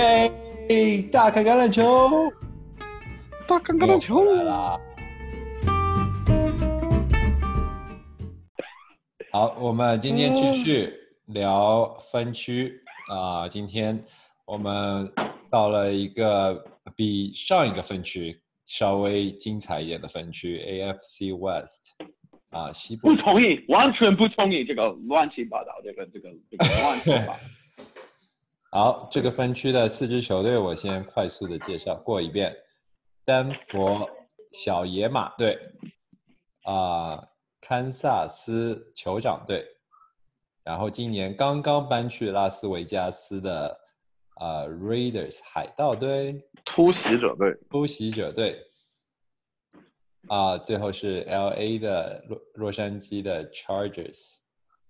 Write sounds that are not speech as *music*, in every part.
耶！大看橄榄球，大看橄榄球！好，我们今天继续聊分区啊、今天我们到了一个比上一个分区稍微精彩一点的分区 AFC West 啊、西部不同意，完全不同意这个乱七八糟，这个这个这个乱七八糟。*laughs* 好，这个分区的四支球队，我先快速的介绍过一遍：丹佛小野马队，啊、堪萨斯酋长队，然后今年刚刚搬去拉斯维加斯的呃 Raiders 海盗队，突袭者队，突袭者队，啊、最后是 LA 的洛洛杉矶的 Chargers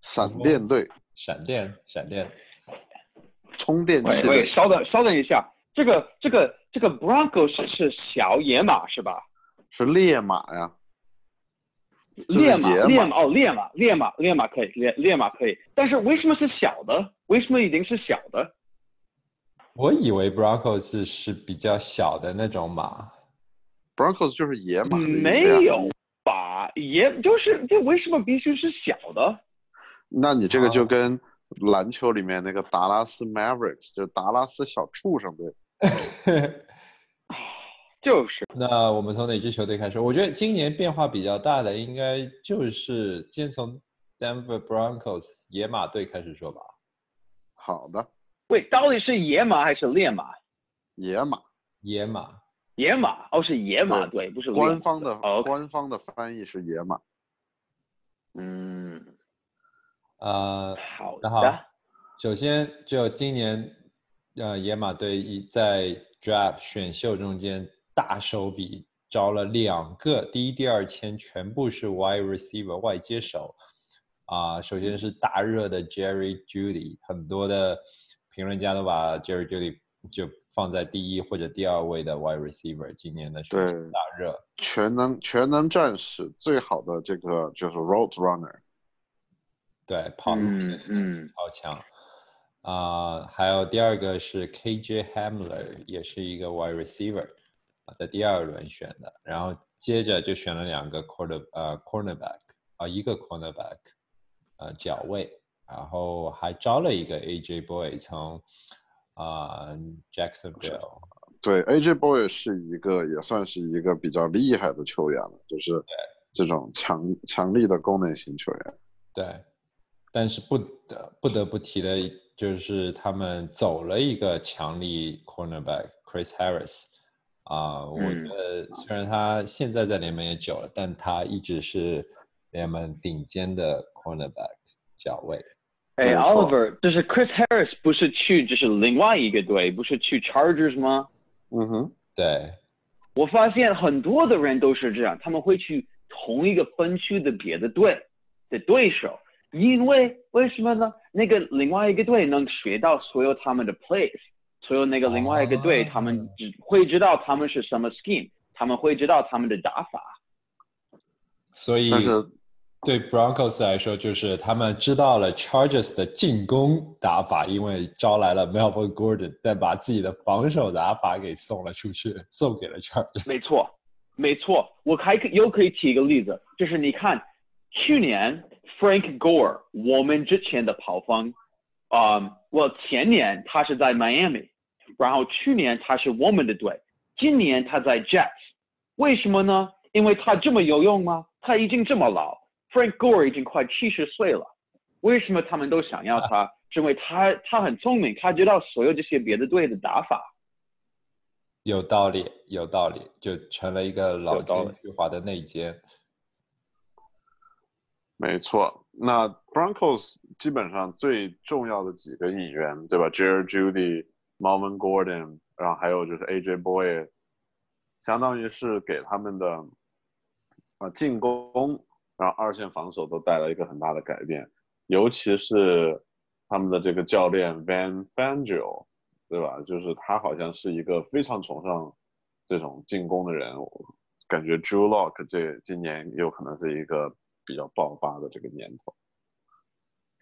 闪电队，闪电闪电，充电器喂稍等稍等一下，这个这个这个 Bronco 是是小野马是吧？是烈马呀，就是烈马烈马哦，烈马烈马烈马可以烈烈马可以，但是为什么是小的？为什么已经是小的？我以为 Broncos 是是比较小的那种马。Broncos 就是野马没有吧？也就是这为什么必须是小的？那你这个就哦跟篮球里面那个达拉斯 Mavericks，就是达拉斯小畜生队，*laughs* 就是。那我们从哪支球队开始？我觉得今年变化比较大的，应该就是先从 Denver Broncos 野马队开始说吧。好的，喂，到底是野马还是烈马？野马，野马，野马？哦，是野马对对，不是官方的哦，官方的翻译是野马，嗯，呃，好的好的，首先就今年，呃，野马队一在 Draft 选秀中间大手笔招了两个，第一、第二签全部是 Wide Receiver 外接手，啊、首先是大热的 Jerry Judy，很多的评论家都把 Jerry Judy 就放在第一或者第二位的 Wide Receiver，今年的选秀大热。全能全能战士最好的这个就是 Road Runner，对，跑路嗯线嗯超强。啊、还有第二个是 KJ Hamler，也是一个 wide receiver，啊，在第二轮选的。然后接着就选了两个 quarter 呃 cornerback，啊、一个 cornerback，呃角位，然后还招了一个 AJ Boy 从啊、Jacksonville，对，AJ Boy 是一个也算是一个比较厉害的球员了，就是这种强强力的功能型球员。对，但是不得不得不提的就是他们走了一个强力 cornerback Chris Harris 啊、我嗯觉得虽然他现在在联盟也久了，但他一直是联盟顶尖的 cornerback 角位。哎，Oliver，就是 Chris Harris 不是去就是另外一个队，不是去 Chargers 吗？嗯哼，对，我发现很多的人都是这样，他们会去同一个分区的别的队的对手，因为为什么呢？那个另外一个队能学到所有他们的 plays，所有那个另外一个队，哦他们只会知道他们是什么 scheme，他们会知道他们的打法。所以对 Broncos 来说，就是他们知道了 Chargers 的进攻打法，因为招来了 Melvin Gordon，但把自己的防守打法给送了出去，送给了 Chargers。没错，没错，我还可又可以提一个例子，就是你看，去年 Frank Gore 我们之前的跑锋，啊、我前年他是在 Miami，然后去年他是我们的队，今年他在 Jets，为什么呢？因为他这么有用吗？他已经这么老，Frank Gore 已经快七十岁了，为什么他们都想要他？是因为他他很聪明，他知道所有这些别的队的打法。有道理，有道理，就成了一个老奸巨猾的内奸。没错，那 Broncos 基本上最重要的几个引援，对吧？Jerry Judy、Melvin Gordon，然后还有就是 AJ Boy，相当于是给他们的啊进攻，然后二线防守都带来一个很大的改变，尤其是他们的这个教练 Van Fangio，对吧？就是他好像是一个非常崇尚这种进攻的人，我感觉 Drew Lock 这今年有可能是一个比较爆发的这个年头。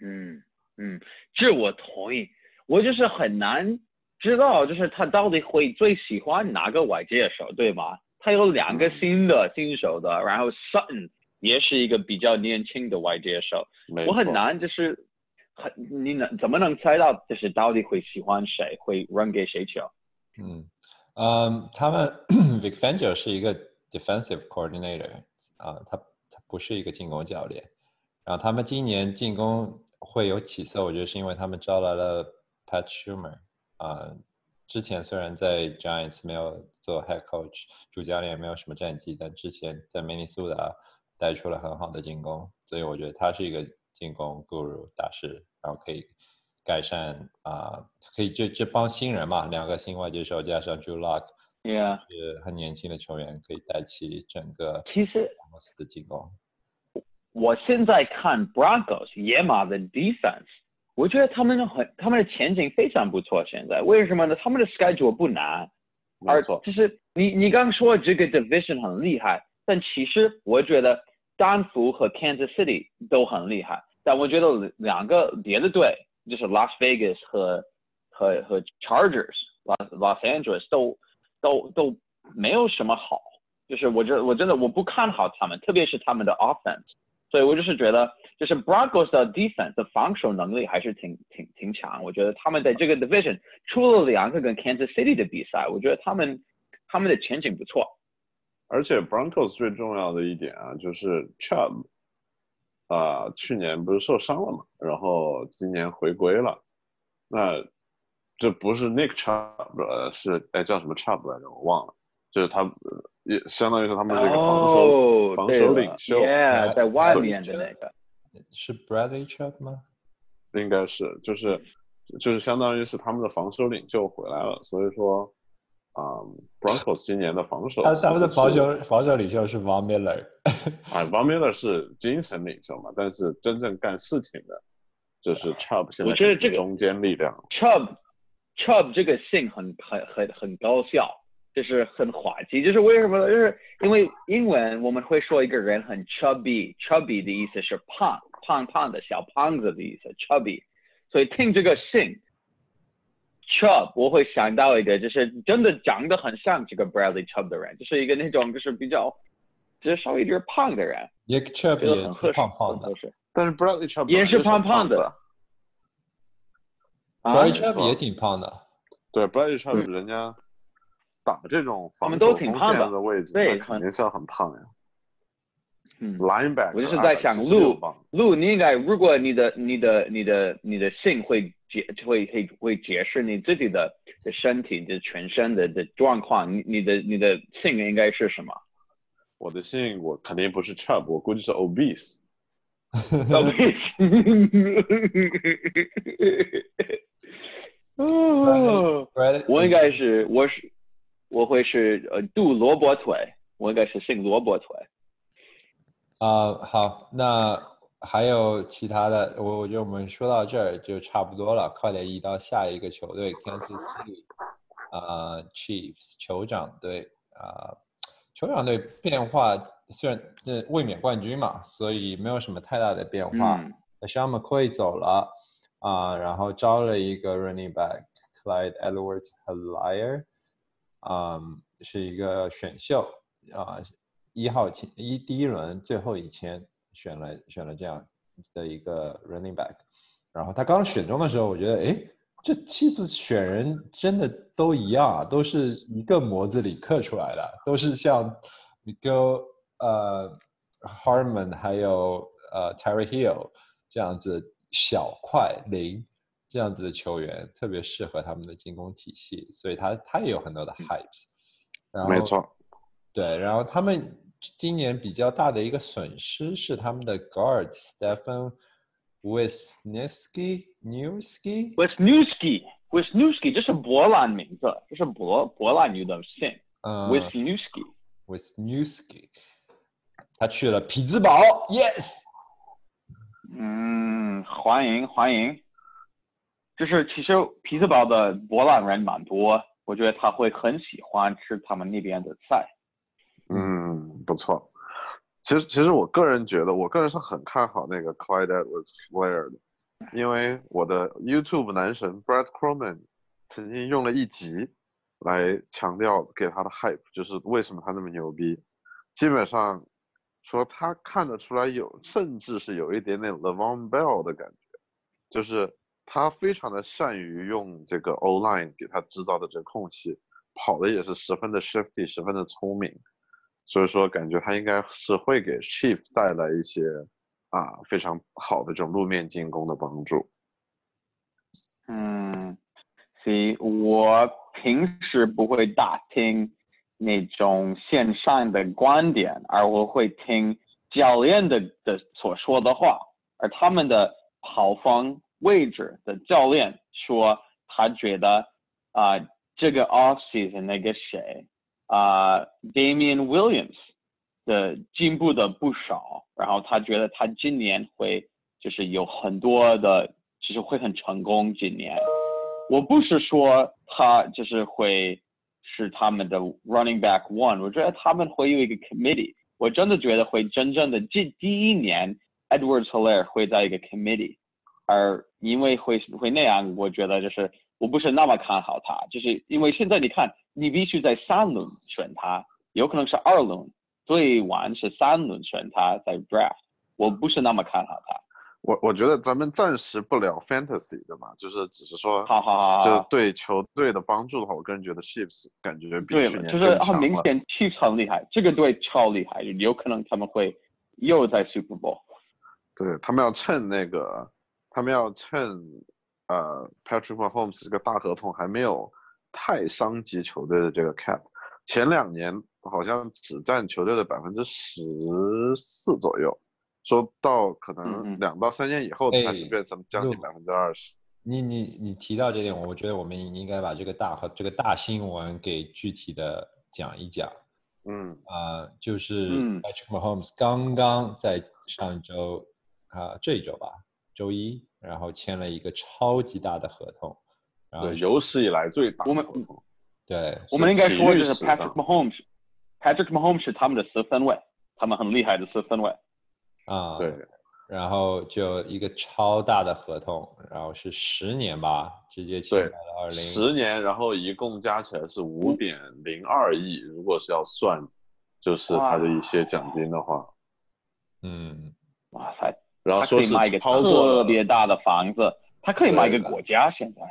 嗯嗯，这我同意。我就是很难知道，就是他到底会最喜欢哪个外接手，对吗？他有两个新的新手的，然后 Sutton 也是一个比较年轻的外接手，我很难就是很你能怎么能猜到就是到底会喜欢谁，会 run 给谁球？嗯，嗯，他们 *clears throat* Vic Fangio 是一个 defensive coordinator 啊、他他不是一个进攻教练。然后他们今年进攻会有起色，我觉得是因为他们招来了 Pat Schumer 啊、之前虽然在 Giants 没有做 head coach 主教练，没有什么战绩，但之前在 Minnesota 带出了很好的进攻，所以我觉得他是一个进攻 guru 大师，然后可以改善啊、可以这这帮新人嘛，两个新外接手加上 Drew Lock Yeah，是很年轻的球员，可以带起整个其实公司的进攻。我现在看 Broncos 野马的 defense，我觉得他们很他们的前景非常不错。现在为什么呢？他们的 schedule 不难，而没错，就是你你刚说这个 division 很厉害，但其实我觉得丹佛和 Kansas City 都很厉害，但我觉得两个别的队就是 Las Vegas 和和和 Chargers Los Los Angeles 都都都没有什么好，就是我觉我真的我不看好他们，特别是他们的 offense，所以我就是觉得就是 Broncos 的 defense 的防守能力还是挺挺挺强，我觉得他们在这个 division 出了两个跟 Kansas City 的比赛，我觉得他们他们的前景不错。而且 Broncos 最重要的一点啊，就是 Chubb，啊、去年不是受伤了嘛，然后今年回归了，那这不是 Nick Chubb，呃，是哎叫什么 Chubb 来着？我忘了，就是他呃也相当于是他们是一个防守、哦，防守领袖，Yeah，在外面的那个。是 Bradley Chubb 吗？应该是就是就是相当于是他们的防守领袖回来了，所以说啊、b r o n c o s 今年的防守他他们的防守防守领袖是 Von Miller，啊 v a n Miller 是精神领袖嘛，但是真正干事情的，就是 Chubb 现在我觉得这个中坚力量。Chubb Chubb 这个姓很很很很高效，就是很滑稽，就是为什么呢？就是因为英文我们会说一个人很 chubby，chubby 的意思是胖胖胖的小胖子的意思，chubby，所以听这个姓 Chubb 我会想到一个就是真的长得很像这个 Bradley Chubb 的人，就是一个那种就是比较就是稍微有点胖的人。也很合适，是胖胖的。但是 Bradley Chubb 也是胖胖的子啊，Bradley Chubb 也挺胖的。对 Bradley 人家打这种防守线的位置，对那肯定是要很胖呀。嗯。Linebacker，我就是在想276路路，你应该，如果你的、你的、你的、你的性会解会会会解释你自己的的身体的全身的的状况，你你的你的性应该是什么？我的性我肯定不是 Chubb，我估计是 obese。*laughs* 到 *laughs* 我应该是我是我会是呃杜萝卜腿，我应该是姓萝卜腿。啊、好，那还有其他的，我我觉得我们说到这儿就差不多了，快点移到下一个球队 Kansas City，啊、Chiefs 酋长队啊、酋长队变化虽然这卫冕冠军嘛，所以没有什么太大的变化。嗯 Sean McCoy 走了啊、然后招了一个 running back Clyde Edwards Helaire，嗯，是一个选秀啊、一号签一第一轮最后一签选了选了这样的一个 running back，然后他刚选中的时候，我觉得诶，这妻子选人真的都一样啊，都是一个模子里刻出来的，都是像 Miguel 呃 Harmon 还有呃 Terry Hill 这样子小快灵这样子的球员，特别适合他们的进攻体系，所以他他也有很多的 hypes。然后没错，对，然后他们今年比较大的一个损失是他们的 guard Stephen Wisniewski Newski，Wisniewski Wisniewski 这是波兰名字，这是波波兰语的姓。嗯 Wisniewski。Wisniewski，他去了匹兹堡，yes，嗯，欢迎欢迎。就是其实匹兹堡的波兰人蛮多，我觉得他会很喜欢吃他们那边的菜。嗯，不错。其实，其实我个人觉得，我个人是很看好那个 Clyde Edwards Helaire 的，因为我的 YouTube 男神 Brad Croman 曾经用了一集来强调给他的 hype，就是为什么他那么牛逼。基本上说他看得出来有，甚至是有一点点 Levon Bell 的感觉，就是他非常的善于用这个 O line 给他制造的这空隙，跑的也是十分的 shifty，十分的聪明。所以说，感觉他应该是会给 Chief 带来一些啊非常好的这种路面进攻的帮助。嗯，行我平时不会打听那种线上的观点，而我会听教练的的所说的话。而他们的跑方位置的教练说，他觉得啊，这个 off season 那个谁啊，Damian Williams 的进步的不少，然后他觉得他今年会就是有很多的。其实会很成功。今年，我不是说他就是会是他们的 running back one，我觉得他们会有一个 committee。我真的觉得会真正的这第一年，Edwards Hilaire 会在一个 committee，而因为会会那样，我觉得就是我不是那么看好他，就是因为现在你看，你必须在三轮选他，有可能是二轮，最晚是三轮选他在 draft，我不是那么看好他。我我觉得咱们暂时不聊 fantasy 的嘛，就是只是说，好好好，就对球队的帮助的话，我个人觉得 Chiefs 感觉比去年就是很明显 Chiefs 很厉害，这个队超厉害，有可能他们会又在 Super Bowl。对他们要趁那个，他们要趁呃 Patrick Mahomes 这个大合同还没有太伤及球队的这个 cap，前两年好像只占球队的百分之十四左右。说到可能两到三年以后才是变成将近百分之二十。你你你提到这点，我觉得我们应该把这个大和这个大新闻给具体的讲一讲。嗯啊，就是 Patrick Mahomes 刚刚在上周啊这一周吧，周一，然后签了一个超级大的合同。对，有史以来最大的合同。对，我们应该说就是 Patrick Mahomes，Patrick Mahomes 是他们的四分卫，他们很厉害的四分位。啊，对，然后就一个超大的合同，然后是十年吧，直接签了二零十年，然后一共加起来是五点零二亿，如果是要算，就是他的一些奖金的话，嗯，哇塞，然后说是买一个特别大的房子，他可以买一个国家现在，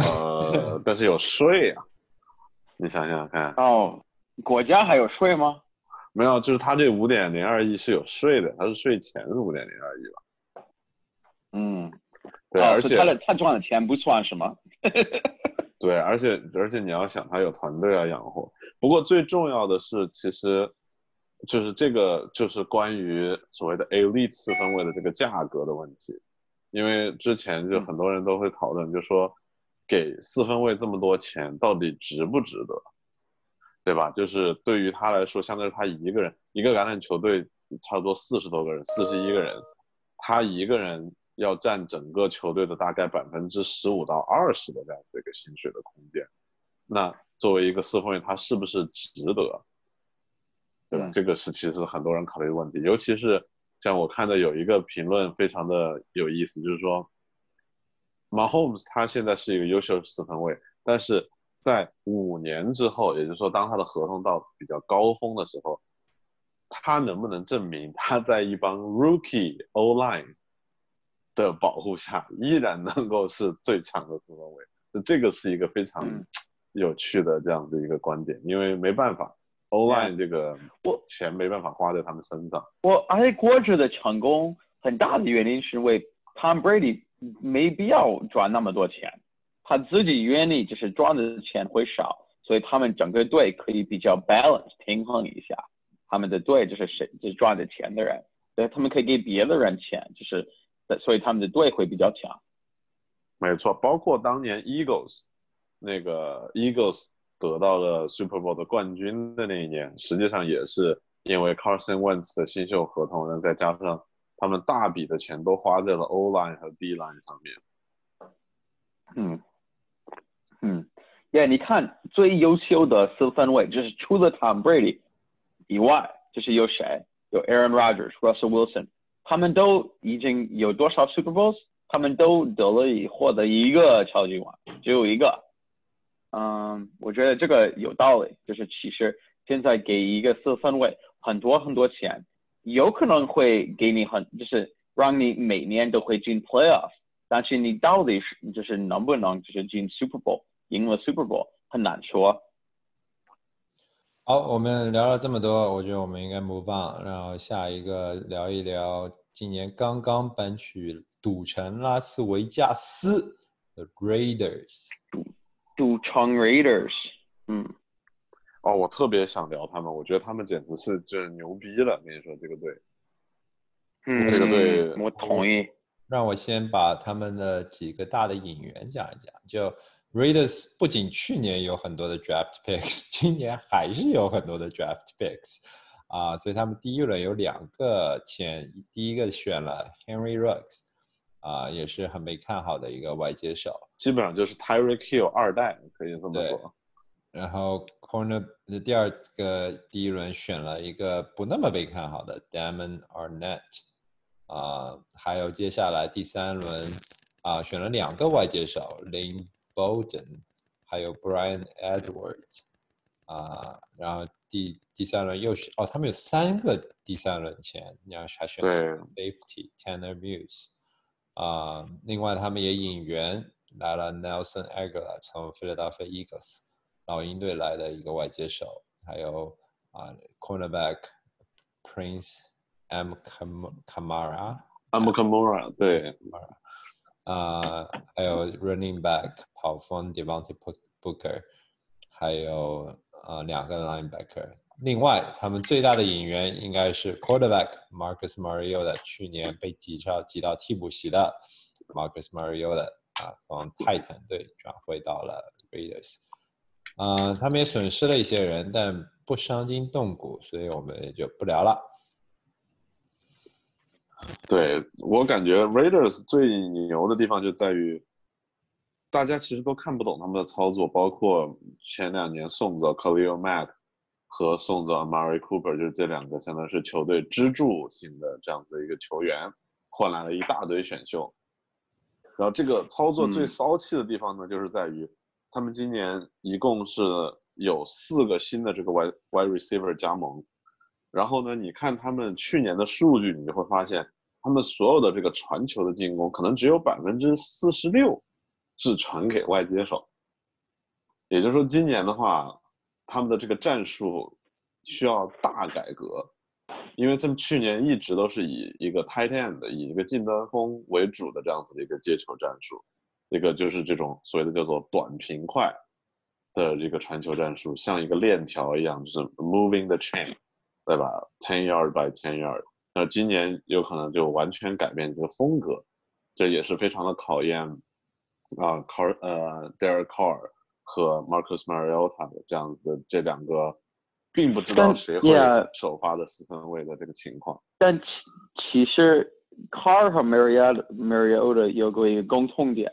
呃，但是有税啊，你想想看，哦，国家还有税吗？没有，就是他这五点零二亿是有税的，他是税前是五点零二亿吧？嗯，对，而且他的他赚的钱不算什么。*laughs* 对，而且而且你要想，他有团队要养活。不过最重要的是，其实就是这个就是关于所谓的 A 类次分位的这个价格的问题，因为之前就很多人都会讨论，就说给四分位这么多钱，到底值不值得？对吧？就是对于他来说，相当于他一个人，一个橄榄球队差不多四十多个人，四十一个人，他一个人要占整个球队的大概百分之十五到二十的这样子一个薪水的空间。那作为一个四分卫，他是不是值得？对吧？这个是其实很多人考虑的问题。尤其是像我看的有一个评论非常的有意思，就是说，Mahomes 他现在是一个优秀四分卫，但是。在五年之后，也就是说，当他的合同到比较高峰的时候，他能不能证明他在一帮 rookie o line 的保护下，依然能够是最强的四分卫？就这个是一个非常有趣的这样的一个观点，因为没办法，o line 这个我钱没办法花在他们身上。我而且国职的成功很大的原因是为 Tom Brady 没必要赚那么多钱。他自己愿意就是赚的钱会少，所以他们整个队可以比较 balance 平衡一下，他们的队就是谁就是赚的钱的人，所以他们可以给别的人钱，就是所以他们的队会比较强。没错，包括当年 Eagles 那个 Eagles 得到了 Super Bowl 的冠军的那一年，实际上也是因为 Carson Wentz 的新秀合同，然后再加上他们大笔的钱都花在了 O line 和 D line 上面。嗯。嗯，耶，你看最优秀的四分卫就是除了 Tom Brady 以外，就是有谁？有 Aaron Rodgers、Russell Wilson，他们都已经有多少 Super Bowls？他们都得了一获得一个超级碗，只有一个。嗯，我觉得这个有道理，就是其实现在给一个四分位很多很多钱，有可能会给你很就是让你每年都会进 playoffs 但是你到底是就是能不能就是进 Super Bowl，赢了 Super Bowl 很难说。好，我们聊了这么多，我觉得我们应该 move on，然后下一个聊一聊今年刚刚搬去赌城拉斯维加斯的 Raiders。赌城 Raiders，嗯，哦，我特别想聊他们，我觉得他们简直是就是牛逼了。跟你说这个队，嗯，这个队我同意。让我先把他们的几个大的引援讲一讲。就 Raiders 不仅去年有很多的 draft picks，*laughs* 今年还是有很多的 draft picks 啊，所以他们第一轮有两个签，第一个选了 Henry Ruggs。啊，也是很被看好的一个外接手，基本上就是 Tyreek Hill 二代，可以这么说。然后 corner 的第二个第一轮选了一个不那么被看好的 Damon Arnett，啊，还有接下来第三轮啊选了两个外接手 Lane Bolden，还有 Brian Edwards，啊，然后第第三轮又是哦，他们有三个第三轮签，你要还选 Safety Tanner Muse。啊，另外他们也引援来了 Nelson Aguilar，从 Philadelphia Eagles 老鹰队来的一个外接手，还有啊 Cornerback Prince M Kamara。M Kamara 对，啊，还有 Running Back 跑锋 Devontae Booker，还有啊两个 Linebacker。另外，他们最大的引援应该是 quarterback Marcus Mariota，去年被挤到挤到替补席的 Marcus Mariota 啊，从泰坦队转会到了 Raiders，啊，他们也损失了一些人，但不伤筋动骨，所以我们也就不聊了。对我感觉 Raiders 最牛的地方就在于，大家其实都看不懂他们的操作，包括前两年送走 Khalil Mack。和送走 Amari Cooper，就是这两个相当于是球队支柱型的这样子的一个球员，换来了一大堆选秀。然后这个操作最骚气的地方呢，就是在于他们今年一共是有四个新的这个 wide wide receiver 加盟。然后呢，你看他们去年的数据，你就会发现他们所有的这个传球的进攻，可能只有百分之四十六是传给外接手。也就是说，今年的话。他们的这个战术需要大改革，因为他们去年一直都是以一个 tight end 以一个近端锋为主的这样子的一个接球战术，一个就是这种所谓的叫做短平快的这个传球战术，像一个链条一样，就是 moving the chain，对吧？ten yard by ten yard。那今年有可能就完全改变这个风格，这也是非常的考验啊，Car 呃 Derek Carr。和 Marcus Mariota 的这样子，这两个并不知道谁会首发的四分卫的这个情况。但其其实 Carr 和 Mariota Mariota 有个一个共同点，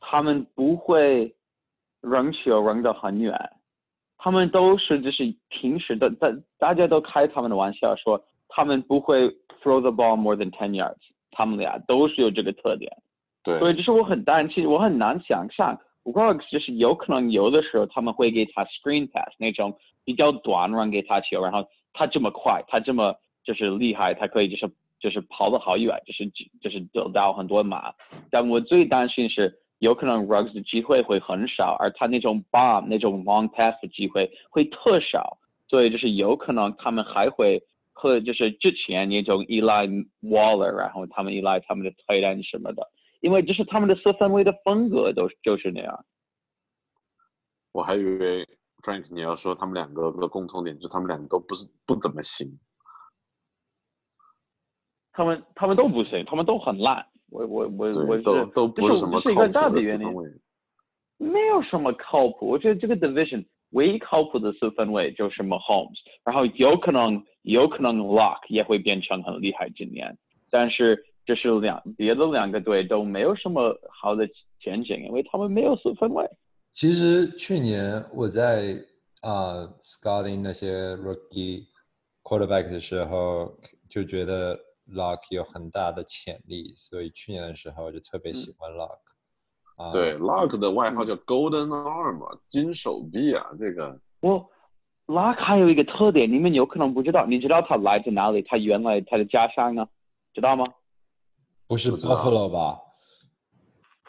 他们不会扔球扔得很远，他们都是就是平时的大大家都开他们的玩笑说他们不会 throw the ball more than ten yards，他们俩都是有这个特点。对，所以就是我很担心，我很难想象。Rugs 就是有可能有的时候他们会给他 screen pass 那种比较短让给他球，然后他这么快，他这么就是厉害，他可以就是就是跑得好远，就是就是得到很多码。但我最担心是有可能 Rugs 的机会会很少，而他那种 bomb 那种 long pass 的机会会特少，所以就是有可能他们还会和就是之前那种依赖 Waller，然后他们依赖他们的 end 什么的。因为就是他们的四分卫的风格都就是那样。我还以为 Frank 你要说他们两个的共同点，就是他们两个都不是不怎么行。他们他们都不行，他们都很烂。我我我我都都不是什么靠谱的四分卫。没有什么靠谱，我觉得这个 division 唯一靠谱的四分卫就是 Mahomes，然后有可能有可能 Lock 也会变成很厉害今年，但是。这是两别的两个队都没有什么好的前景，因为他们没有四分位。其实去年我在啊 scouting 那些 rookie quarterback 的时候，就觉得 Lock 有很大的潜力，所以去年的时候就特别喜欢 Lock。啊，对，Lock 的外号叫 Golden Arm，金手臂啊，这个。我 Lock 还有一个特点，你们有可能不知道，你知道他来自哪里？他原来他的家乡呢？知道吗？不是 Buffalo 吧？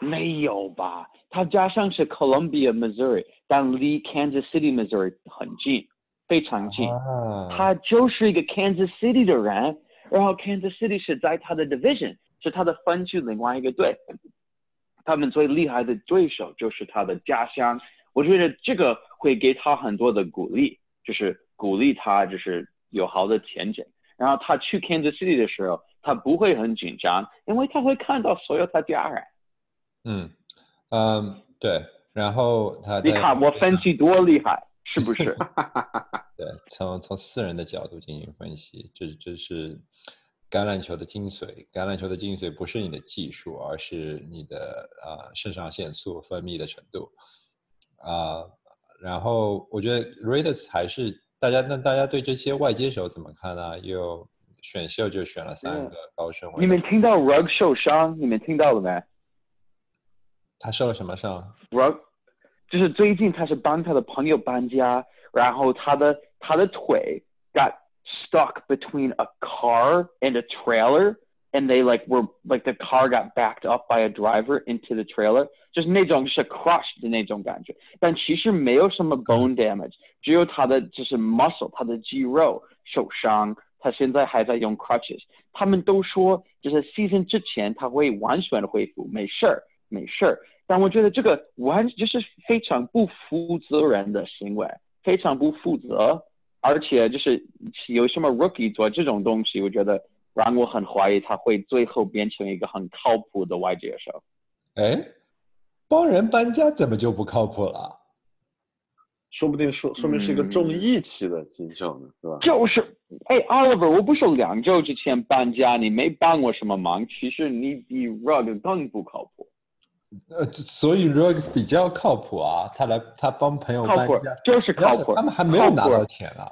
没有吧？他家乡是 Columbia, Missouri，但离 Kansas City, Missouri 很近，非常近。啊，他就是一个 Kansas City 的人，然后 Kansas City 是在他的 division，是他的分区另外一个队。他们最厉害的对手就是他的家乡，我觉得这个会给他很多的鼓励，就是鼓励他就是有好的前景。然后他去 Kansas City 的时候，他不会很紧张，因为他会看到所有他家人。嗯嗯，对，然后他你看我分析多厉害，是不是？*laughs* 对，从从私人的角度进行分析，这这是橄榄球的精髓。橄榄球的精髓不是你的技术，而是你的啊肾上腺素分泌的程度啊。然后我觉得 Raiders 还是大家，那大家对这些外接手怎么看呢？又选秀就选了三个高顺位。你们听到 Rug 受伤？你们听到了没？他受了什么伤？Rug 就是最近他是帮他的朋友搬家，然后他的他的腿 got stuck between a car and a trailer, and they like were like the car got backed up by a driver into the trailer，就是那种是 crushed 的那种感觉，但其实没有什么 bone damage，只有他的就是 muscle，他的肌肉受伤。他现在还在用 crutches，他们都说就是 season 之前他会完全的恢复，没事儿。没事儿，但我觉得这个完就是非常不负责任的行为，非常不负责，而且就是有什么 rookie 做这种东西，我觉得让我很怀疑他会最后变成一个很靠谱的外接手。哎，帮人搬家怎么就不靠谱了？说不定说说明是一个重义气的新秀呢，是吧？就是，哎，Oliver，我不是两周之前搬家，你没帮我什么忙，其实你比 Rug 更不靠谱。呃，所以 Ruggs 比较靠谱啊，他来他帮朋友搬家，就是靠谱。他们还没有拿到钱啊，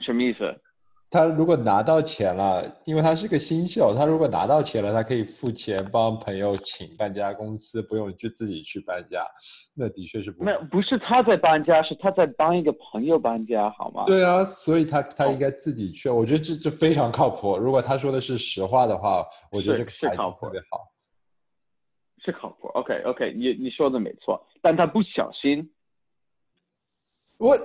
什么意思？他如果拿到钱了，因为他是个新秀，他如果拿到钱了，他可以付钱帮朋友请搬家公司，不用就自己去搬家。那的确是不没有，不是他在搬家，是他在帮一个朋友搬家，好吗？对啊，所以他他应该自己去。我觉得这这非常靠谱。如果他说的是实话的话，我觉得这个是靠谱，特别好，是靠谱。OK OK，你你说的没错，但他不小心。我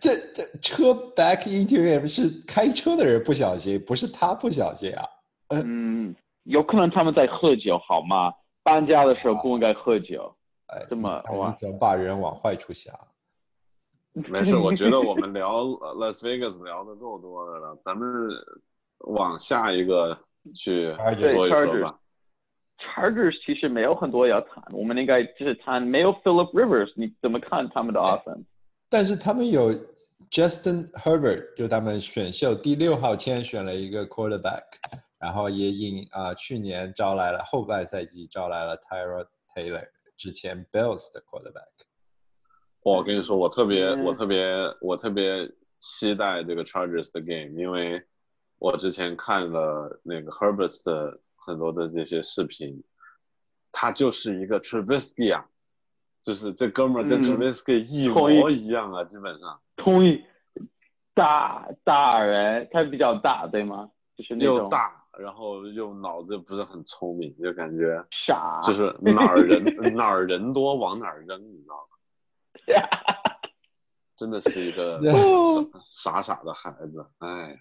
这这车 back into him 是开车的人不小心，不是他不小心啊。嗯，有可能他们在喝酒，好吗？搬家的时候不应该喝酒。哎，这么你怎么把人往坏处想？没事，我觉得我们 *laughs* 聊 Las Vegas 聊的够多的了，咱们往下一个去说一说吧。Chargers 其实没有很多要谈，我们应该就是谈没有 Philip Rivers，你怎么看他们的 offense？但是他们有 Justin Herbert，就他们选秀第六号签选了一个 quarterback，然后也引啊去年招来了后半赛季招来了 Tyrod Taylor，之前 Bills 的 quarterback。我跟你说，我特别我特别我特别期待这个 Chargers 的 game，因为我之前看了那个 Herbert 的很多的这些视频，他就是一个 Trubisky 啊。就是这哥们儿跟 Trubisky 一模一样啊，基本上。同意。大大人，他比较大，对吗？就是那种。又大，然后又脑子不是很聪明，就感觉傻。就是哪儿人 *laughs* 哪儿人多往哪儿扔，你知道吗？真的是一个 *laughs* 傻傻傻的孩子，哎。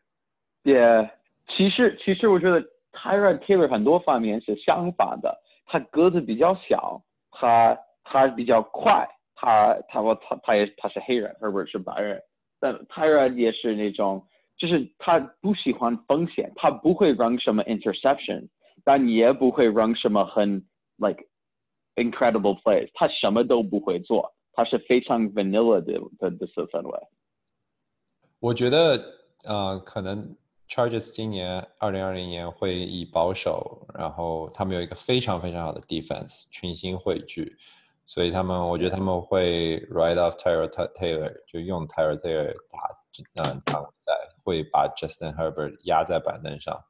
也，其实其实我觉得 Tyrod Taylor 很多方面是相反的，他个子比较小，他。他比较快，他他我他他也他是黑人，而不是白人。但 Tyra 也是那种，就是他不喜欢风险，他不会扔什么 interception，但也不会扔什么很 like incredible plays，他什么都不会做，他是非常 vanilla 的的的色氛围。我觉得呃，可能 charges 今年二零二零年会以保守，然后他们有一个非常非常好的 defense，群星汇聚。所以他们我觉得他们会 ride off Tyler Taylor，就用 Tyler Taylor 打嗯打比赛，会把 Justin Herbert 压在板凳上。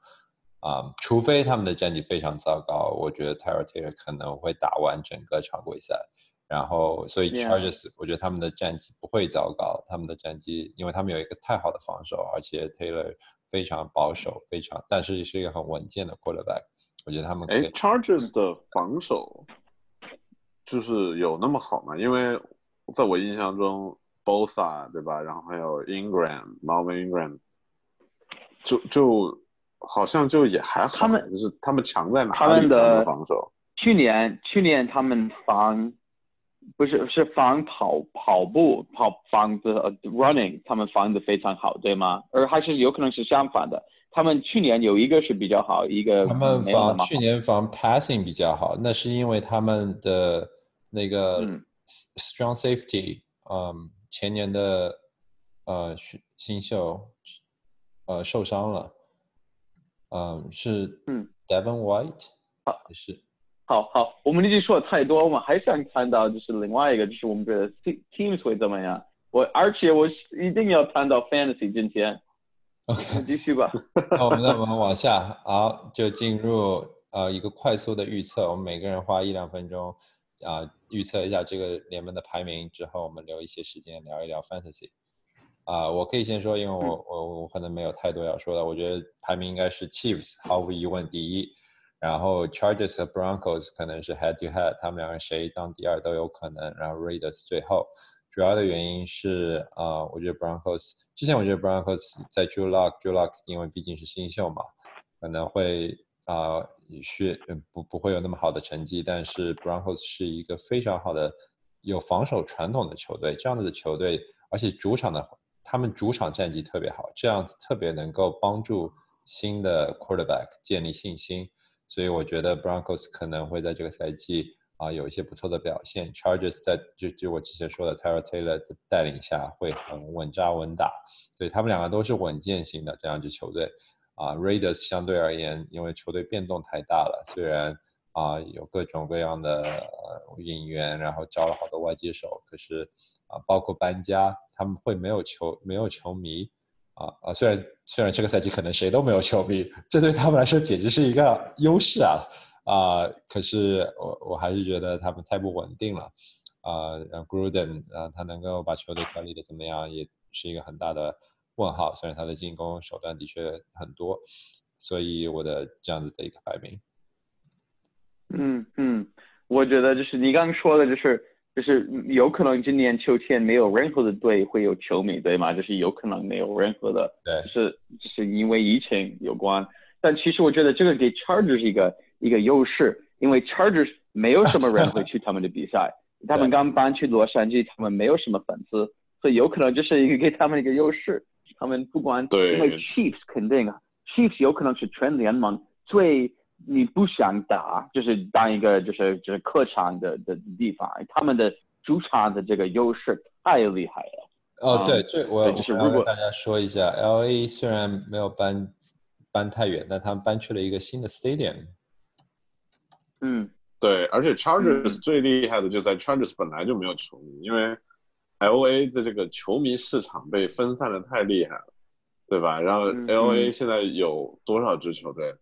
啊，除非他们的战绩非常糟糕，我觉得 Tyler Taylor 可能会打完整个常规赛。然后，所以 Chargers 我觉得他们的战绩不会糟糕，他们的战绩，因为他们有一个太好的防守，而且 Taylor 非常保守，非常，但是是一个很稳健的 quarterback。我觉得他们哎，Chargers 的防守就是有那么好吗？因为在我印象中，Bosa 对吧？然后还有 Ingram，Marvin Ingram，就就。好像就也还好，他们就是他们强在哪里？他们的防守。去年去年他们防不是是防跑跑步跑防的 running，他们防的非常好，对吗？而还是有可能是相反的，他们去年有一个是比较好，一个他们防去年防 passing 比较好，那是因为他们的那个 strong safety，嗯，前年的呃新新秀呃受伤了。嗯，是嗯，Devon White，好，是，好好，我们已经说了太多，我们还想看到就是另外一个，就是我们觉得 teams 会怎么样？我而且我一定要谈到 fantasy 今天。OK，继续吧。好，*laughs* 那我们往下，好，就进入呃一个快速的预测，我们每个人花一两分钟啊预测一下这个联盟的排名，之后我们留一些时间聊一聊 fantasy。啊，我可以先说，因为我我我可能没有太多要说的。我觉得排名应该是 Chiefs 毫无疑问第一，然后 Chargers 和 Broncos 可能是 head to head，他们两个谁当第二都有可能。然后 Raiders 最后，主要的原因是啊，我觉得 Broncos 之前我觉得 Broncos 在 Drew Lock，Drew Lock 因为毕竟是新秀嘛，可能会啊是不不会有那么好的成绩。但是 Broncos 是一个非常好的有防守传统的球队，这样子的球队，而且主场的。他们主场战绩特别好，这样子特别能够帮助新的 quarterback 建立信心，所以我觉得 Broncos 可能会在这个赛季啊有一些不错的表现。Chargers 在就就我之前说的 Tyler Taylor 的带领下会很稳扎稳打，所以他们两个都是稳健型的这样一支球队。啊，Raiders 相对而言，因为球队变动太大了，虽然啊有各种各样的引援，然后招了好多外接手，可是。啊，包括搬家，他们会没有球没有球迷，啊啊，虽然虽然这个赛季可能谁都没有球迷，这对他们来说简直是一个优势啊啊！可是我我还是觉得他们太不稳定了，啊然后，Gruden 啊，他能够把球队调理的怎么样，也是一个很大的问号。虽然他的进攻手段的确很多，所以我的这样子的一个排名。嗯嗯，我觉得就是你刚刚说的，就是。就是有可能今年秋天没有任何的队会有球迷，对吗？就是有可能没有任何的，对，是是因为疫情有关。但其实我觉得这个给 Chargers 一个一个优势，因为 Chargers 没有什么人会去他们的比赛，*laughs* 他们刚搬去洛杉矶，他们没有什么粉丝，所以有可能就是一个给他们一个优势。他们不管，对，因为 Chiefs 肯定啊，Chiefs 有可能是全联盟最。你不想打，就是当一个就是就是客场的的地方，他们的主场的这个优势太厉害了。哦，对，这我就是如果大家说一下，L A 虽然没有搬搬太远，但他们搬去了一个新的 stadium。嗯，对，而且 Chargers 最厉害的就在 Chargers 本来就没有球迷，因为 L A 的这个球迷市场被分散的太厉害了，对吧？然后 L A 现在有多少支球队？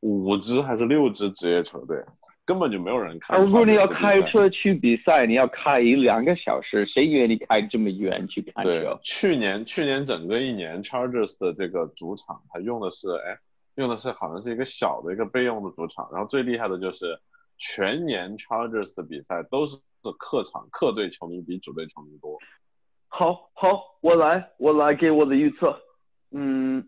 五支还是六支职业球队，根本就没有人看。如果你要开车去比赛，你要开一两个小时，谁愿意开这么远去看球？对，去年去年整个一年，Chargers 的这个主场，它用的是哎，用的是好像是一个小的一个备用的主场。然后最厉害的就是全年 Chargers 的比赛都是客场，客队球迷比主队球迷多。好，好，我来，我来给我的预测。嗯，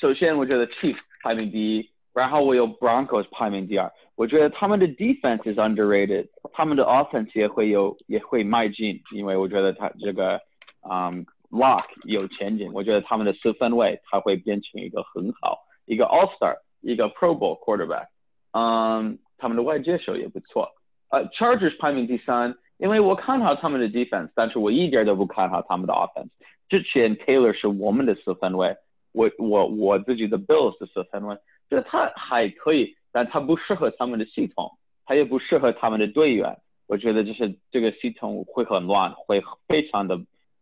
首先我觉得 Chief 排名第一。然后我有 Broncos 排名第二，我觉得他们的 defense is underrated，他们的 offense 也会有也会迈进，因为我觉得他这个嗯 Lock 有前景，我觉得他们的四分卫他会变成一个很好一个 All Star，一个 Pro Bowl quarterback，嗯，他们的外接手也不错，呃 Chargers 排名第三，因为我看好他们的 defense，但是我一点都不看好他们的 offense，之前 Taylor 是我们的四分卫，我我我自己的 Bills 的四分卫。就他还可以，但他不适合他们的系统，他也不适合他们的队员。我觉得就是这个系统会很乱，会非常的，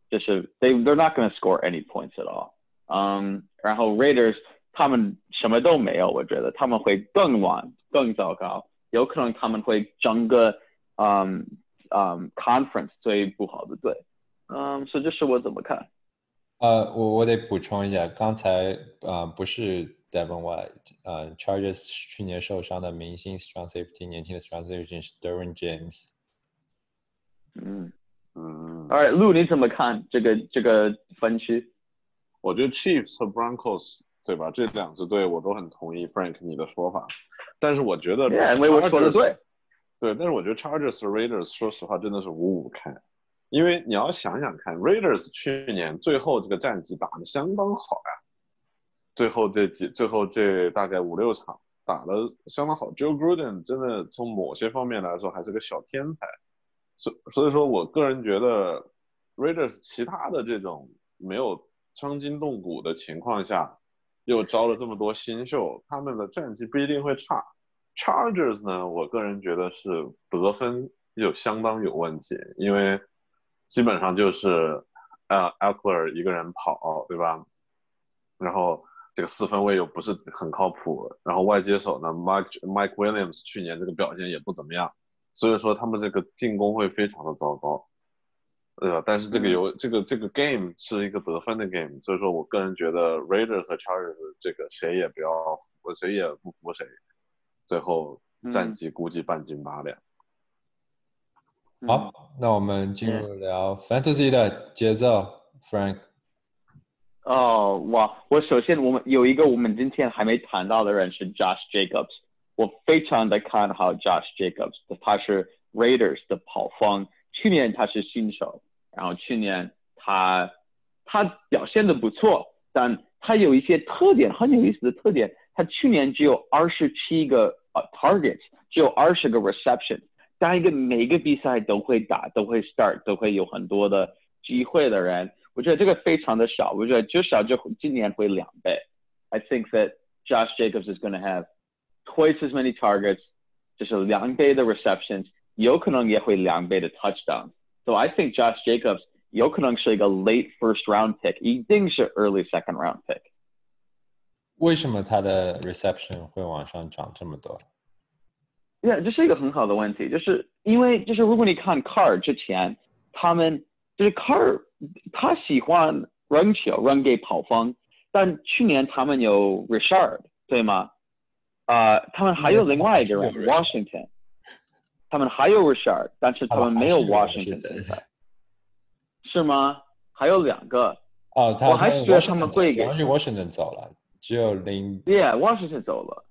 就是 they they're not going to score any points at all。嗯，然后 Raiders 他们什么都没有，我觉得他们会更乱，更糟糕，有可能他们会整个嗯嗯 conference 最不好的队。嗯，所以这是我怎么看。呃，我我得补充一下，刚才呃不是 Devon White，呃，Chargers 去年受伤的明星 strong safety，年轻的 strong safety 是 Derwin James。嗯嗯，，All right，路你怎么看这个这个分区？我觉得 Chiefs 和 Broncos 对吧？这两支队我都很同意 Frank 你的说法，但是我觉得对。对，但是我觉得 Chargers 和 Raiders 说实话真的是五五开，因为你要想想看，Raiders 去年最后这个战绩打得相当好呀，最后这几最后这大概五六场打得相当好，Joe Gruden 真的从某些方面来说还是个小天才，所所以说我个人觉得 Raiders 其他的这种没有伤筋动骨的情况下，又招了这么多新秀，他们的战绩不一定会差。Chargers 呢，我个人觉得是得分有相当有问题，因为基本上就是呃 a l k l e r 一个人跑，对吧？然后这个四分卫又不是很靠谱，然后外接手呢，Mike Mike Williams 去年这个表现也不怎么样，所以说他们这个进攻会非常的糟糕，对吧？但是这个游、这个这个 game 是一个得分的 game，所以说我个人觉得 Raiders 和 Chargers 这个谁也不要服，谁也不服谁。最后战嗯绩估计半斤八两。嗯好，那我们进入聊 Fantasy 的节奏，Frank。哦，哇！我首先我们有一个我们今天还没谈到的人是 Josh Jacobs，我非常的看好 Josh Jacobs，他是 Raiders 的跑方，去年他是新手，然后去年他他表现的不错，但他有一些特点很有意思的特点，他去年只有二十七个呃 target，只有二十个 reception，当一个每个比赛都会打，都会 start，都会有很多的机会的人。我觉得这个非常的少，我觉得至少就今年会两倍。I think that Josh Jacobs is going to have twice as many targets，就是两倍的 receptions，有可能也会两倍的 touchdown。So I think Josh Jacobs 有可能是一个 late first round pick，一定是 early second round pick。为什么他的 reception 会往上涨这么多？ Yeah，这是一个很好的问题，就是因为就是如果你看 Carr 之前，他们就是 Carr 他喜欢扔球扔给跑锋，但去年他们有 Richard 对吗？呃，他们还有另外一个人还是有 Richard Washington， 他们还有 Richard，但是他们没有 Washington 现在，是吗？还有两个哦，他我还觉得他们会给主要是 Washington 走了，只有零，Yeah，Washington 走了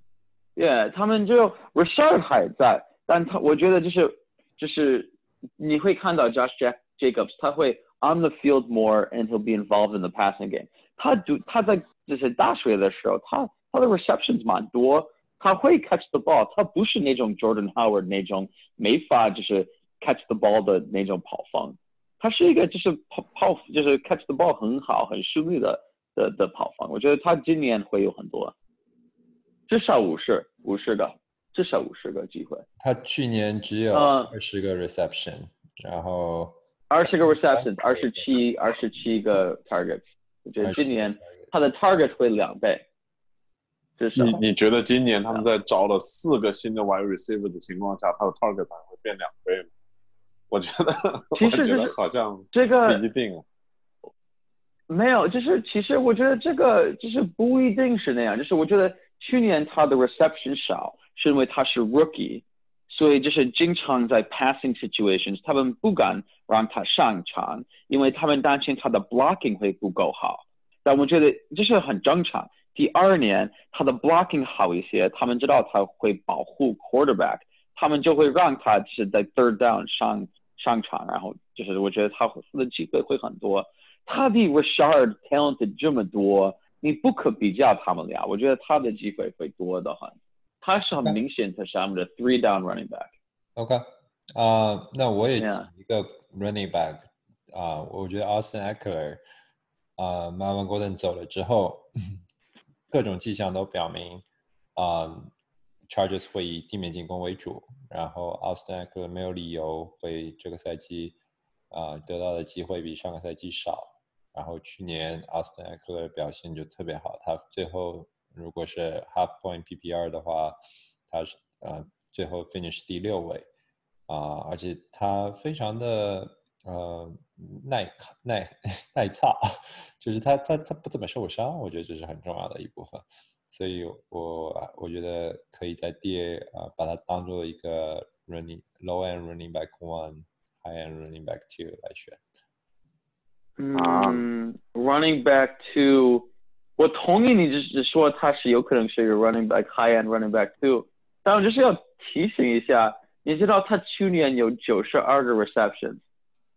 ，Yeah，他们就 Richard 还在，但他我觉得就是就是你会看到 Josh Jack Jacobs，他会 on the field more and he'll be involved in the passing game。他读他在就是大学的时候，他他的 receptions 蛮多，他会 catch the ball，他不是那种 Jordan Howard 那种没法就是 catch the ball 的那种跑锋，他是一个就是跑跑就是 catch the ball 很好很顺利的的的跑锋。我觉得他今年会有很多，至少五十五十个，至少五十个机会。他去年只有呃二十个 reception，然后二十个 receptions，二十七二十七个 targets，我觉得今年他的 target 会两倍，你你觉得今年他们在招了四个新的 wide receiver 的情况下，他的 target 还会变两倍吗？我觉得，其实我觉得就是好像这个不一定啊。没有，就是其实我觉得这个就是不一定是那样，就是我觉得去年他的 reception 少，是因为他是 rookie，所以就是经常在 passing situations，他们不敢让他上场，因为他们担心他的 blocking 会不够好。但我觉得这是很正常。第二年他的 blocking 好一些，他们知道他会保护 quarterback，他们就会让他是在 third down 上上场，然后就是我觉得他的机会会很多。他比 Richard talented 这么多，你不可比较他们俩。我觉得他的机会会多的很。他是很明显他是他们的 three down running back。OK，啊、那我也一个 running back 啊、我觉得 Austin Eckler 啊、m a r v i n Gordon 走了之后，各种迹象都表明啊、Chargers 会以地面进攻为主，然后 Austin Eckler 没有理由会这个赛季啊、得到的机会比上个赛季少。然后去年 Austin Eckler 表现就特别好，他最后如果是 half point PPR 的话，他是呃最后 finish 第六位啊、而且他非常的呃耐耐耐操，就是他他他不怎么受伤，我觉得这是很重要的一部分。所以我我觉得可以在 DA 呃把它当做一个 running low end running back one high end running back two 来选。嗯，running back two，我同意你，就是说他是有可能是一个 running back high end running back two，但我就是要提醒一下，你知道他去年有九十二个 receptions，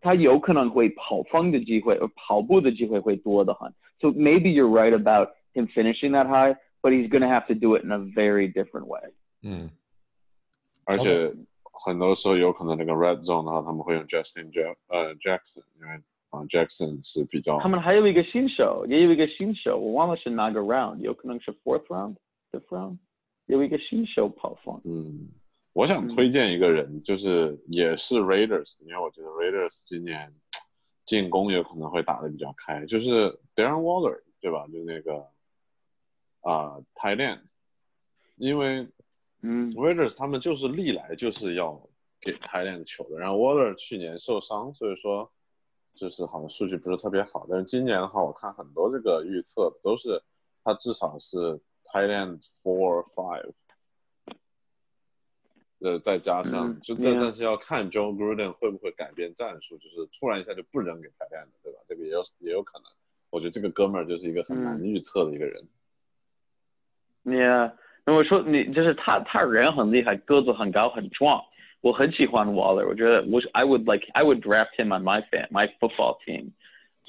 他有可能会跑方的机会，跑步的机会会多的很。So maybe you're right about him finishing that high, but he's going to have to do it in a very different way. 嗯，而且很多时候有可能那个 red zone 的话，他们会用 Justin Jack 呃 Jackson，因为啊 Jackson 是比较他们还有一个新手，也有一个新手，我忘了是哪个 round，有可能是 fourth round，fifth round，有一个新手跑锋。嗯， 我想推荐一个人，就是也是 Raiders，因为我觉得 Raiders 今年进攻有可能会打得比较开，就是 Darren Waller 对吧？就那个啊 end，因为嗯 Raiders 他们就是历来就是要给 end 球的，然后 Waller 去年受伤，所以说就是好像数据不是特别好，但是今年的话，我看很多这个预测都是他至少是 end four or five。呃，再加上嗯就但但是要看 Joe Gruden 会不会改变战术，就是突然一下就不扔给 tight end 了，对吧？这个也有也有可能。我觉得这个哥们儿就是一个很难嗯预测的一个人。Yeah，那我说你就是他，他人很厉害，个子很高很壮，我很喜欢 Waller，我觉得我 I would like I would draft him on my fan my football team。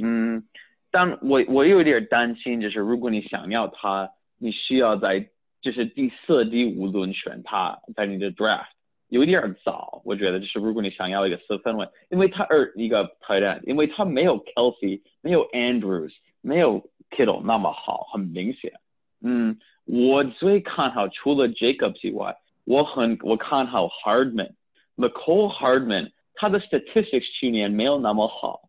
嗯，但我我有点担心，就是如果你想要他，你需要在就是第四、第五轮选他，在你的 draft 有点早，我觉得就是如果你想要一个四分位，因为他二一个排的因为他没有 Kelsey，没有 Andrews，没有 Kittle 那么好，很明显。嗯，我最看好除了 Jacobs 以外，我很我看好 Hardman，McCall Hardman，他的 statistics 去年没有那么好，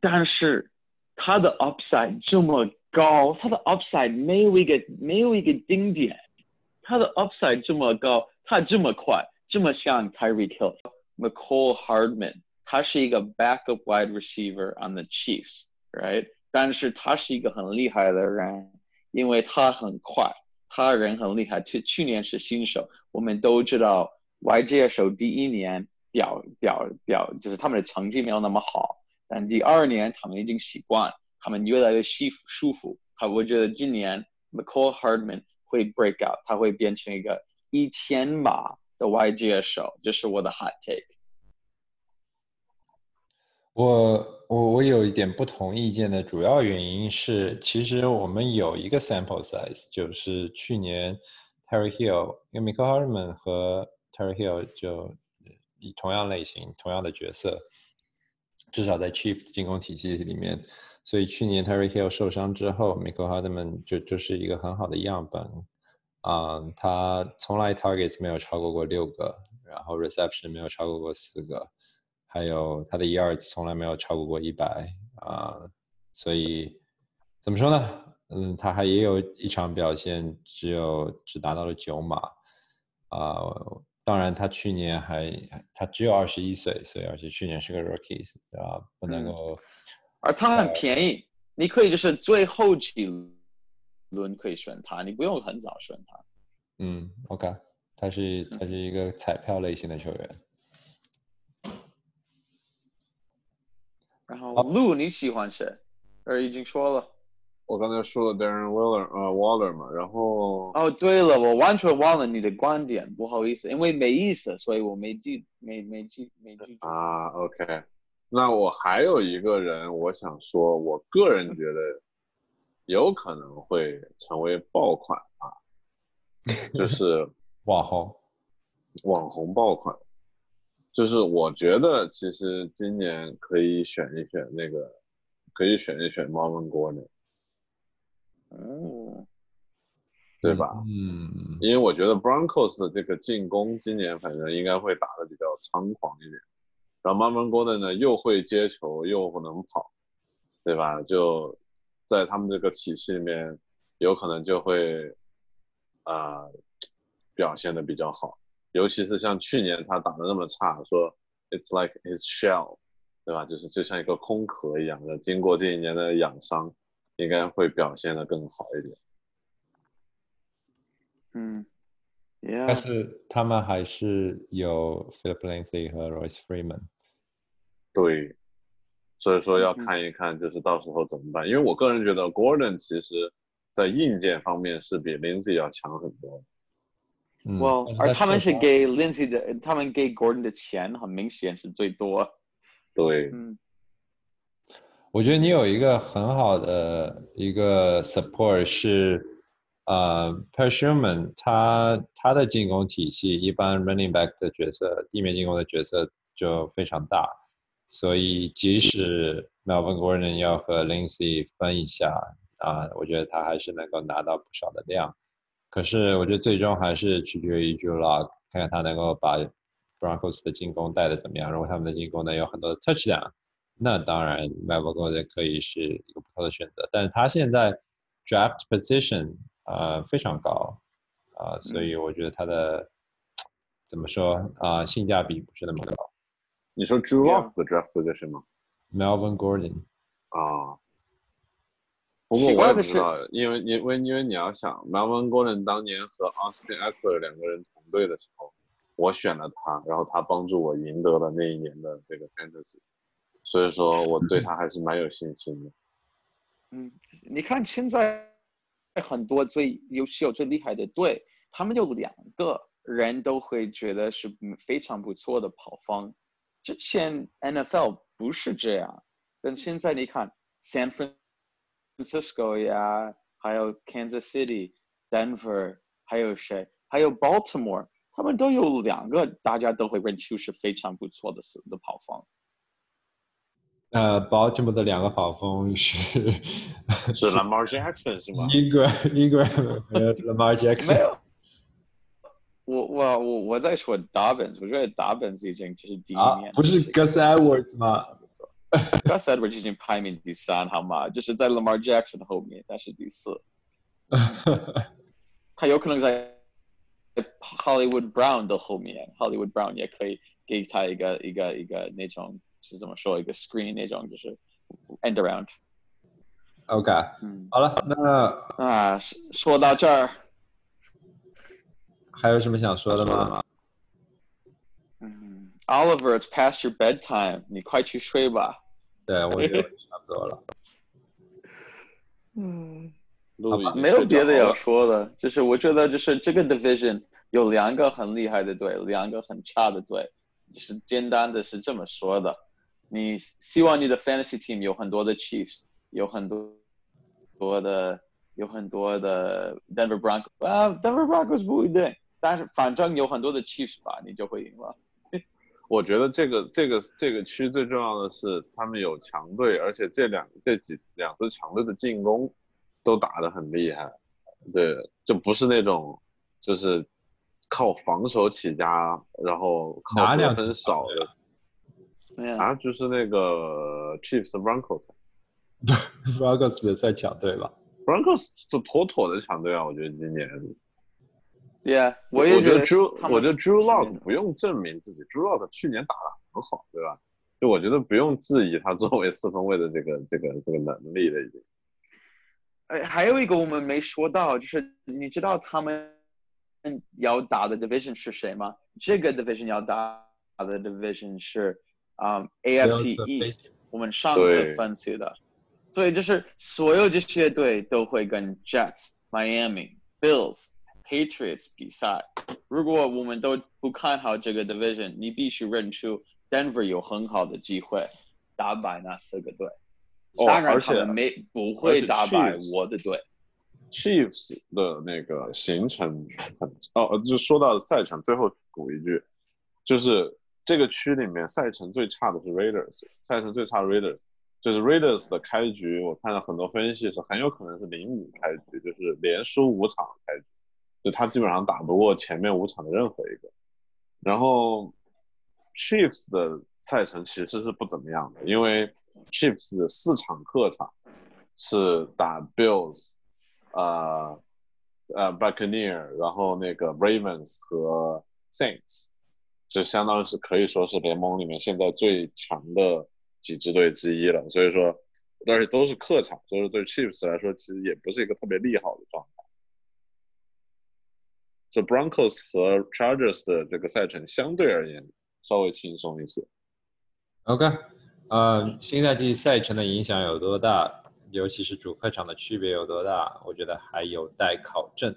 但是他的 upside 这么高，他的 upside 没有一个没有一个顶点，他的 upside 这么高，他这么快，这么像 Tyreek Hill。McCall Hardman，他是一个 backup wide receiver on the Chiefs，right？但是他是一个很厉害的人，因为他很快，他人很厉害。去去年是新手，我们都知道 YJ 手第一年表表表就是他们的成绩没有那么好，但第二年他们已经习惯，他们越来越舒服舒服。他我觉得今年 McCall Hardman 会 break out，他会变成一个一千码的 YJ 手，这是我的 hot take。我我我有一点不同意见的主要原因是，其实我们有一个 sample size，就是去年 Terry Hill，因为 Michael Hardman 和 Terry Hill 就以同样类型、同样的角色，至少在 Chief 进攻体系里面，所以去年 Terry Hill 受伤之后，Michael Hardman 就就是一个很好的样本。啊、他从来 targets 没有超过过六个，然后 reception 没有超过过四个，还有他的 yards 从来没有超过过一百啊，所以怎么说呢？嗯，他还也有一场表现只有只达到了九码啊、当然他去年还他只有二十一岁，所以而且去年是个 rookie 啊，不能嗯够而他很便宜，你可以就是最后几轮可以选他，你不用很早选他。嗯，OK，他是他是一个彩票类型的球员。然后 Lu 你喜欢谁？呃，已经说了。我刚才说了 Darren Waller 呃 Waller 嘛，然后哦，对了，我完全忘了你的观点，不好意思，因为没意思，所以我没记没没记没记。啊，OK，那我还有一个人，我想说，我个人觉得有可能会成为爆款啊，就 *laughs* 是网红，网红爆款，就是我觉得其实今年可以选一选那个，可以选一选 Marvin Gordon，哦，对吧？嗯，因为我觉得 Broncos 的这个进攻今年反正应该会打的比较猖狂一点，然后 Marvin Gordon 呢又会接球又能跑，对吧？就在他们这个体系里面，有可能就会啊、呃表现的比较好，尤其是像去年他打的那么差，说 It's like his shell，对吧？就是就像一个空壳一样的，经过这一年的养伤，应该会表现的更好一点。嗯但是他们还是有 Philip Lindsay 和 Royce Freeman。对，所以说要嗯看一看，就是到时候怎么办。因为我个人觉得 Gordon 其实在硬件方面是比 Lindsay 要强很多。嗯、well，而他们是给 Lindsay 的，他们给 Gordon 的钱很明显是最多。对，嗯我觉得你有一个很好的一个 support 是，呃 p e r s h u m a n 他他的进攻体系一般 running back 的角色，地面进攻的角色就非常大，所以即使 Melvin Gordon 要和 Lindsay 分一下啊、我觉得他还是能够拿到不少的量。可是我觉得最终还是取决于 Drew Lock，看看他能够把 Broncos 的进攻带的怎么样。如果他们的进攻呢有很多的 touchdown，那当然 Melvin Gordon 可以是一个不错的选择。但是他现在 draft position 呃非常高啊、所以我觉得他的怎么说啊、性价比不是那么高。你说 Drew Lock 的 draft position 吗？Melvin Gordon 啊。不过我奇怪的是也不知道，因为因为因为你要想，Melvin Gordon 当年和 Austin Eckler 两个人同队的时候，我选了他，然后他帮助我赢得了那一年的这个 Fantasy，所以说我对他还是蛮有信心的。嗯，你看现在很多最优秀、最厉害的队，他们有两个人都会觉得是非常不错的跑方。之前 NFL 不是这样，但现在你看 San Francisco 呀，还有 Kansas City、Denver，还有谁？还有 Baltimore，他们都有两个大家都会认出是非常不错的的跑方。呃，Baltimore 的两个跑锋是是 Lamar Jackson 是吗？Ingram Ingram 和 Lamar Jackson。有，我我我我在说 Dobbins，我觉得 Dobbins 已经就是第一面，，啊不是 Gus Edwards 吗？Gus Edwards 已经排名第三，好吗？就是在 Lamar Jackson 后面，但是第四，他有可能在 Hollywood Brown 的后面，Hollywood Brown 也可以给他一个一个一个那种是怎么说一个 screen 那种就是 end around。OK，嗯，好了，那啊，说说到这儿，还有什么想说的吗？嗯，Oliver，it's past your bedtime，你快去睡吧。对，我觉得差不多了。嗯。没有别的要说的，就是我觉得就是这个 division 有两个很厉害的队，两个很差的队，就是简单的是这么说的。你希望你的 fantasy team 有很多的 Chiefs，有很多多的有很多的 Denver Broncos 啊，Denver Broncos 不一定，但是反正有很多的 Chiefs 吧，你就会赢了。*laughs* 我觉得这个这个这个区最重要的是他们有强队，而且这两这几两支强队的进攻都打得很厉害，对，就不是那种就是靠防守起家，然后靠得分哪两支少的啊，就是那个 Chiefs Broncos Broncos 也算强队吧？Broncos 就妥妥的强队啊，我觉得今年。对呀，我也觉得我觉得 Drew Lock 不用证明自己，Drew Lock 去年打得很好，对吧？就我觉得不用质疑他作为四分卫的这个这个这个能力了，已经。哎，还有一个我们没说到，就是你知道他们要打的 division 是谁吗？这个 division 要打的 division 是啊、AFC East，我们上次分析的。所以就是所有这些队都会跟 Jets、Miami、Bills、Patriots 比赛。如果我们都不看好这个 division，你必须认出 Denver 有很好的机会打败那四个队。哦当然，他们没不会打败我的队。Chiefs 的那个行程很哦，呃就说到赛程，最后补一句，就是这个区里面赛程最差的是 Raiders，赛程最差 Raiders，就是 Raiders 的开局，我看到很多分析是很有可能是零五开局，就是连输五场开局，就他基本上打不过前面五场的任何一个。然后 Chiefs 的赛程其实是不怎么样的，因为 Chiefs 的四场客场是打 Bills。呃呃 Buccaneer，然后那个 Ravens 和 Saints，就相当于是可以说是联盟里面现在最强的几支队之一了。所以说，但是都是客场，所以说对 Chiefs 来说，其实也不是一个特别利好的状态。这 Broncos 和 Chargers 的这个赛程相对而言稍微轻松一些。OK，呃，新赛季赛程的影响有多大？尤其是主客场的区别有多大？我觉得还有待考证。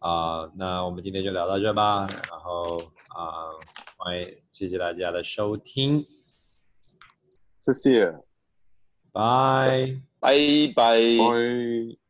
啊、那我们今天就聊到这吧。然后啊、欢迎谢谢大家的收听，谢谢，拜。拜拜。拜。